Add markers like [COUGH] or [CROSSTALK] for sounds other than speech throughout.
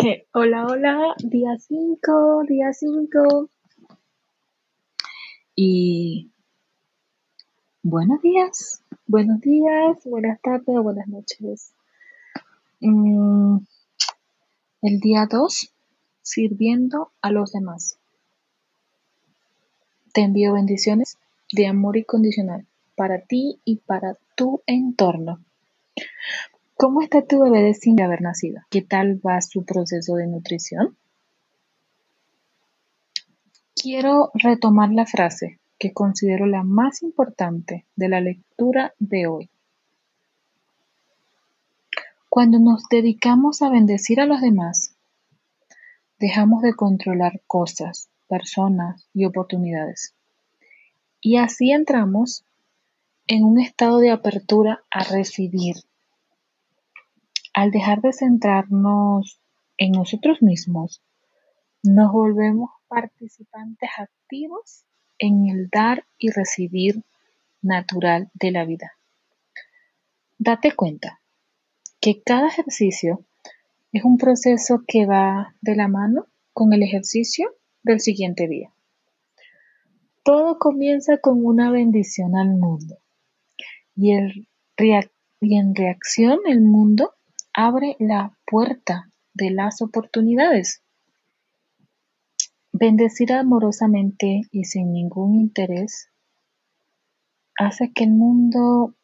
[LAUGHS] Hola, hola, día 5, día 5. Y buenos días, buenos días, buenas tardes buenas noches. Mm, el día 2, sirviendo a los demás. Te envío bendiciones de amor incondicional para ti y para tu entorno. ¿Cómo está tu bebé sin haber nacido? ¿Qué tal va su proceso de nutrición? Quiero retomar la frase que considero la más importante de la lectura de hoy. Cuando nos dedicamos a bendecir a los demás, dejamos de controlar cosas, personas y oportunidades. Y así entramos en un estado de apertura a recibir al dejar de centrarnos en nosotros mismos, nos volvemos participantes activos en el dar y recibir natural de la vida. Date cuenta que cada ejercicio es un proceso que va de la mano con el ejercicio del siguiente día. Todo comienza con una bendición al mundo y, y en reacción el mundo abre la puerta de las oportunidades. Bendecir amorosamente y sin ningún interés hace que el mundo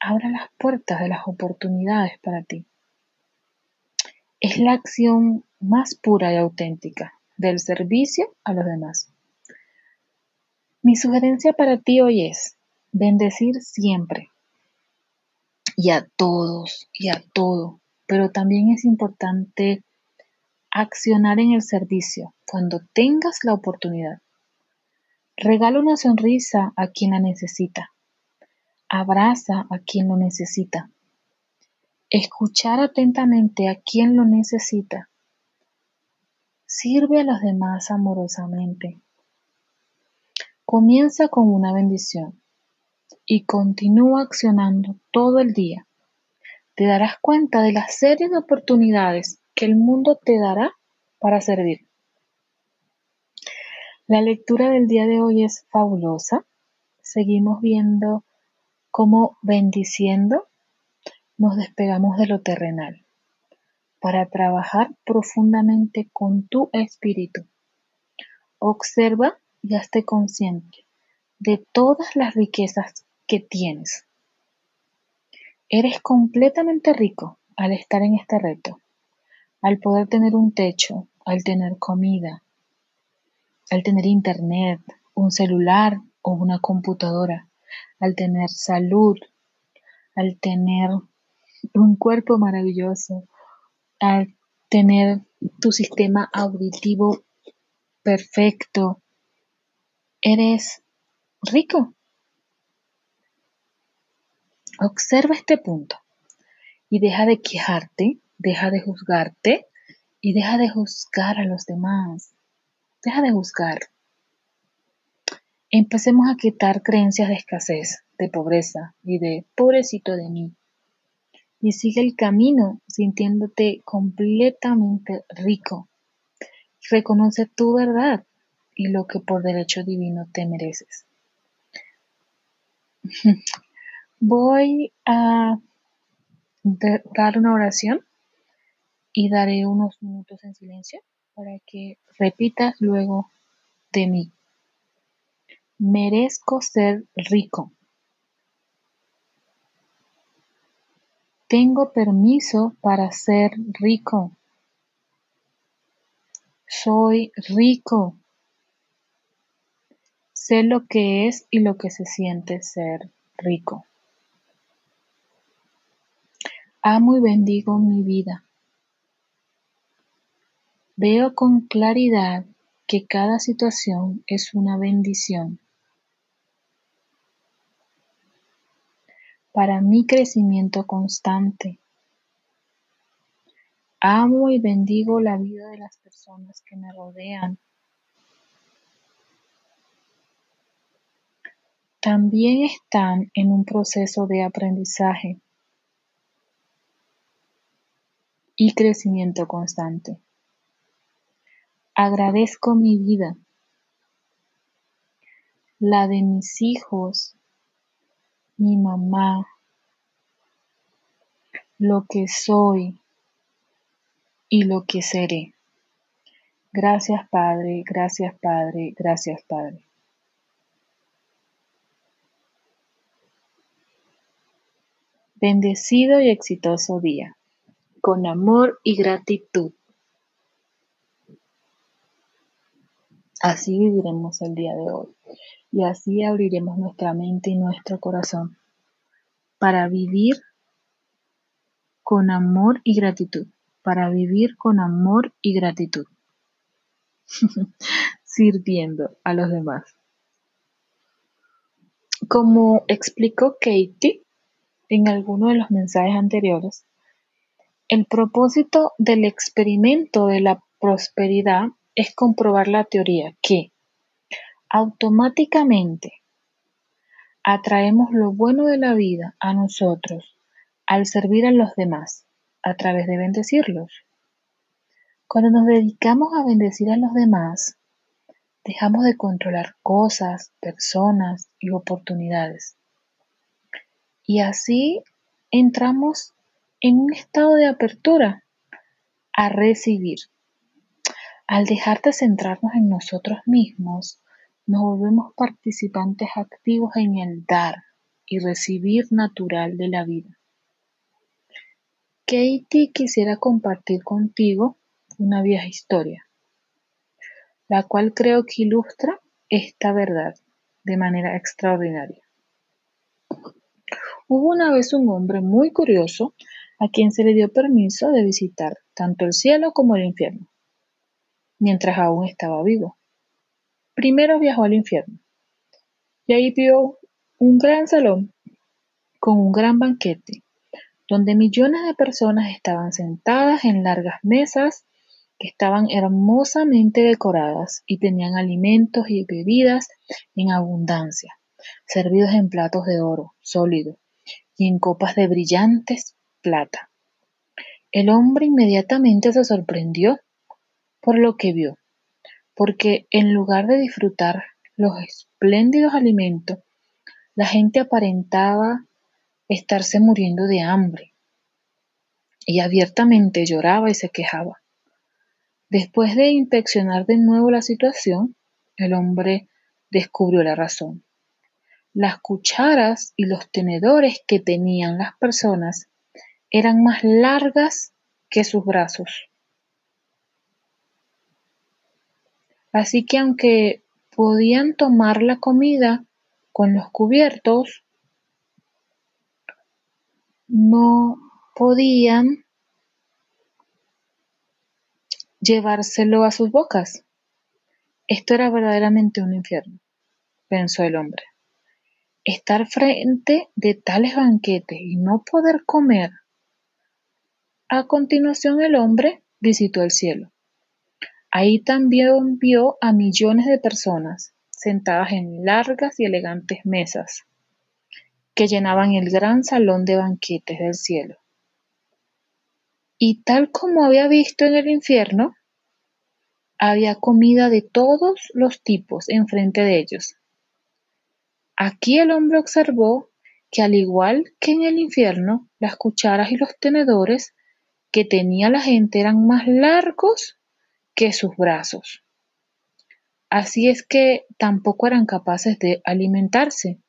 abra las puertas de las oportunidades para ti. Es la acción más pura y auténtica del servicio a los demás. Mi sugerencia para ti hoy es bendecir siempre y a todos y a todo pero también es importante accionar en el servicio cuando tengas la oportunidad. Regala una sonrisa a quien la necesita. Abraza a quien lo necesita. Escuchar atentamente a quien lo necesita. Sirve a los demás amorosamente. Comienza con una bendición y continúa accionando todo el día te darás cuenta de la serie de oportunidades que el mundo te dará para servir. La lectura del día de hoy es fabulosa. Seguimos viendo cómo bendiciendo nos despegamos de lo terrenal para trabajar profundamente con tu espíritu. Observa y hazte consciente de todas las riquezas que tienes Eres completamente rico al estar en este reto, al poder tener un techo, al tener comida, al tener internet, un celular o una computadora, al tener salud, al tener un cuerpo maravilloso, al tener tu sistema auditivo perfecto. Eres rico, Observa este punto y deja de quejarte, deja de juzgarte y deja de juzgar a los demás. Deja de juzgar. Empecemos a quitar creencias de escasez, de pobreza y de pobrecito de mí. Y sigue el camino sintiéndote completamente rico. Reconoce tu verdad y lo que por derecho divino te mereces. [LAUGHS] Voy a dar una oración y daré unos minutos en silencio para que repitas luego de mí. Merezco ser rico. Tengo permiso para ser rico. Soy rico. Sé lo que es y lo que se siente ser rico. Amo y bendigo mi vida. Veo con claridad que cada situación es una bendición para mi crecimiento constante. Amo y bendigo la vida de las personas que me rodean. También están en un proceso de aprendizaje y crecimiento constante. Agradezco mi vida, la de mis hijos, mi mamá, lo que soy y lo que seré. Gracias Padre, gracias Padre, gracias Padre. Bendecido y exitoso día, con amor y gratitud. Así viviremos el día de hoy y así abriremos nuestra mente y nuestro corazón para vivir con amor y gratitud, para vivir con amor y gratitud, [LAUGHS] sirviendo a los demás. Como explicó Katie en alguno de los mensajes anteriores, el propósito del experimento de la prosperidad es comprobar la teoría que automáticamente atraemos lo bueno de la vida a nosotros al servir a los demás a través de bendecirlos. Cuando nos dedicamos a bendecir a los demás, dejamos de controlar cosas, personas y oportunidades. Y así entramos en un estado de apertura a recibir. Al dejar de centrarnos en nosotros mismos, nos volvemos participantes activos en el dar y recibir natural de la vida. Katie quisiera compartir contigo una vieja historia, la cual creo que ilustra esta verdad de manera extraordinaria. Hubo una vez un hombre muy curioso a quien se le dio permiso de visitar tanto el cielo como el infierno mientras aún estaba vivo. Primero viajó al infierno y ahí vio un gran salón con un gran banquete donde millones de personas estaban sentadas en largas mesas que estaban hermosamente decoradas y tenían alimentos y bebidas en abundancia, servidos en platos de oro sólido y en copas de brillantes plata. El hombre inmediatamente se sorprendió por lo que vio, porque en lugar de disfrutar los espléndidos alimentos, la gente aparentaba estarse muriendo de hambre y abiertamente lloraba y se quejaba. Después de inspeccionar de nuevo la situación, el hombre descubrió la razón. Las cucharas y los tenedores que tenían las personas eran más largas que sus brazos. Así que aunque podían tomar la comida con los cubiertos, no podían llevárselo a sus bocas. Esto era verdaderamente un infierno, pensó el hombre. Estar frente de tales banquetes y no poder comer. A continuación el hombre visitó el cielo. Ahí también vio a millones de personas sentadas en largas y elegantes mesas que llenaban el gran salón de banquetes del cielo. Y tal como había visto en el infierno, había comida de todos los tipos enfrente de ellos. Aquí el hombre observó que al igual que en el infierno, las cucharas y los tenedores que tenía la gente eran más largos que sus brazos. Así es que tampoco eran capaces de alimentarse.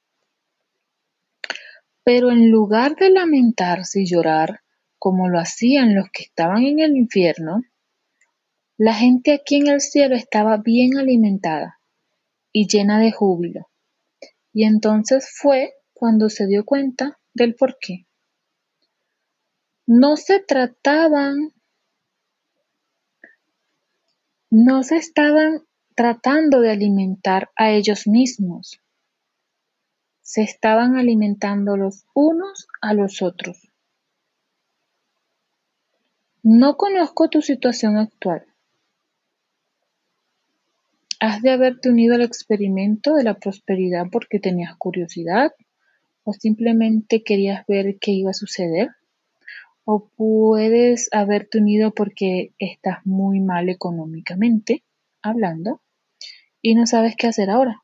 Pero en lugar de lamentarse y llorar, como lo hacían los que estaban en el infierno, la gente aquí en el cielo estaba bien alimentada y llena de júbilo. Y entonces fue cuando se dio cuenta del porqué. No se trataban no se estaban tratando de alimentar a ellos mismos, se estaban alimentando los unos a los otros. No conozco tu situación actual. Has de haberte unido al experimento de la prosperidad porque tenías curiosidad o simplemente querías ver qué iba a suceder. O puedes haberte unido porque estás muy mal económicamente hablando y no sabes qué hacer ahora.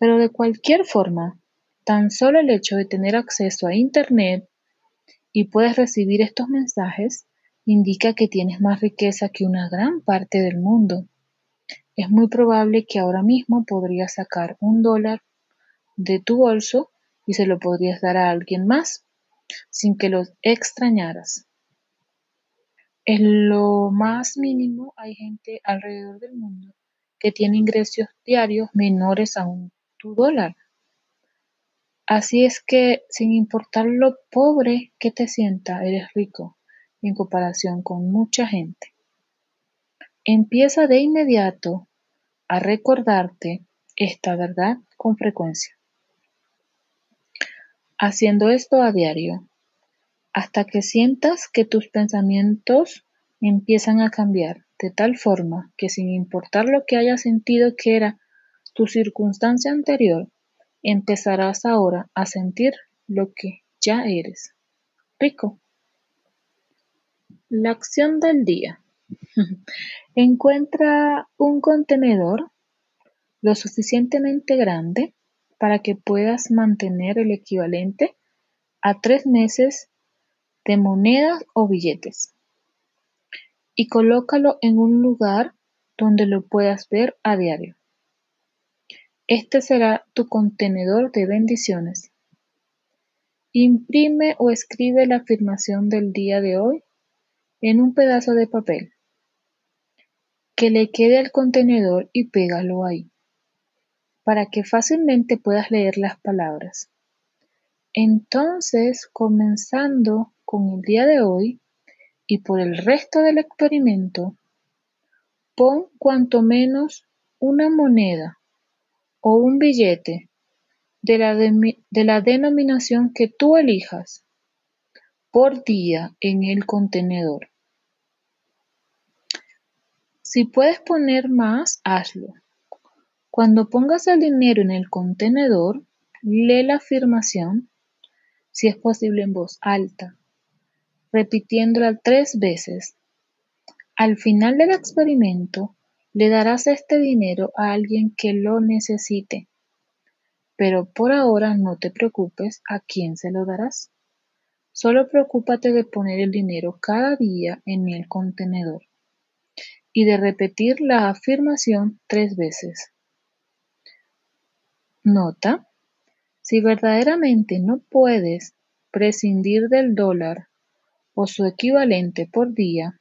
Pero de cualquier forma, tan solo el hecho de tener acceso a Internet y puedes recibir estos mensajes indica que tienes más riqueza que una gran parte del mundo. Es muy probable que ahora mismo podrías sacar un dólar de tu bolso y se lo podrías dar a alguien más sin que lo extrañaras. En lo más mínimo hay gente alrededor del mundo que tiene ingresos diarios menores a un dólar. Así es que, sin importar lo pobre que te sienta, eres rico en comparación con mucha gente. Empieza de inmediato a recordarte esta verdad con frecuencia. Haciendo esto a diario, hasta que sientas que tus pensamientos empiezan a cambiar de tal forma que sin importar lo que hayas sentido que era tu circunstancia anterior, empezarás ahora a sentir lo que ya eres. Rico. La acción del día. [LAUGHS] Encuentra un contenedor lo suficientemente grande para que puedas mantener el equivalente a tres meses de monedas o billetes y colócalo en un lugar donde lo puedas ver a diario. Este será tu contenedor de bendiciones. Imprime o escribe la afirmación del día de hoy en un pedazo de papel que le quede al contenedor y pégalo ahí, para que fácilmente puedas leer las palabras. Entonces, comenzando con el día de hoy y por el resto del experimento, pon cuanto menos una moneda o un billete de la, de la denominación que tú elijas por día en el contenedor. Si puedes poner más, hazlo. Cuando pongas el dinero en el contenedor, lee la afirmación, si es posible en voz alta, repitiéndola tres veces. Al final del experimento, le darás este dinero a alguien que lo necesite. Pero por ahora no te preocupes a quién se lo darás. Solo preocúpate de poner el dinero cada día en el contenedor y de repetir la afirmación tres veces. Nota, si verdaderamente no puedes prescindir del dólar o su equivalente por día,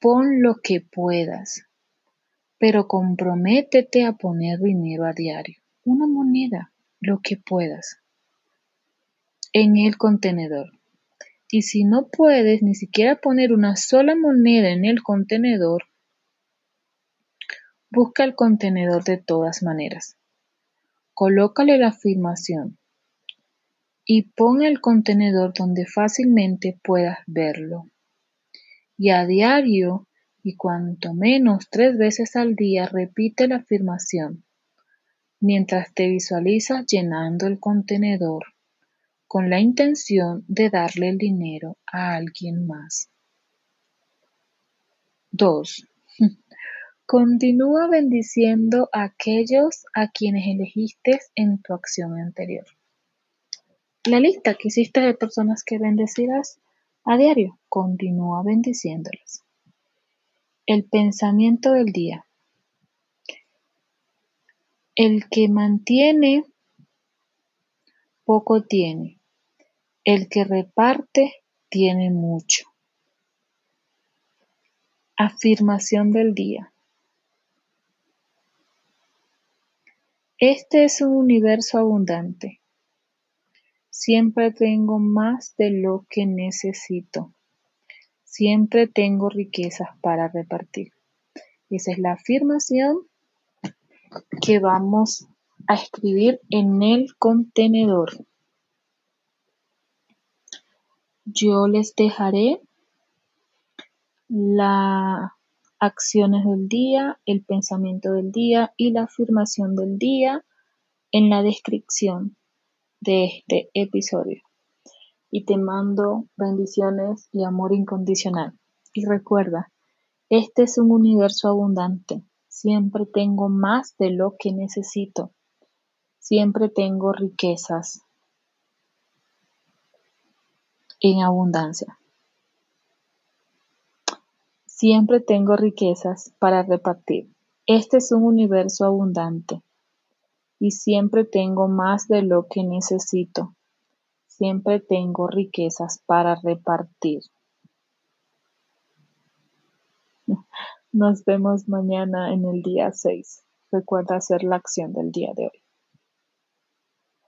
pon lo que puedas, pero comprométete a poner dinero a diario, una moneda, lo que puedas en el contenedor. Y si no puedes ni siquiera poner una sola moneda en el contenedor, busca el contenedor de todas maneras. Colócale la afirmación y pon el contenedor donde fácilmente puedas verlo. Y a diario y cuanto menos tres veces al día repite la afirmación mientras te visualizas llenando el contenedor con la intención de darle el dinero a alguien más. 2. Continúa bendiciendo a aquellos a quienes elegiste en tu acción anterior. La lista que hiciste de personas que bendecirás a diario, continúa bendiciéndolas. El pensamiento del día. El que mantiene, poco tiene. El que reparte tiene mucho. Afirmación del día. Este es un universo abundante. Siempre tengo más de lo que necesito. Siempre tengo riquezas para repartir. Esa es la afirmación que vamos a escribir en el contenedor. Yo les dejaré las acciones del día, el pensamiento del día y la afirmación del día en la descripción de este episodio. Y te mando bendiciones y amor incondicional. Y recuerda, este es un universo abundante. Siempre tengo más de lo que necesito. Siempre tengo riquezas en abundancia. Siempre tengo riquezas para repartir. Este es un universo abundante y siempre tengo más de lo que necesito. Siempre tengo riquezas para repartir. [LAUGHS] Nos vemos mañana en el día 6. Recuerda hacer la acción del día de hoy.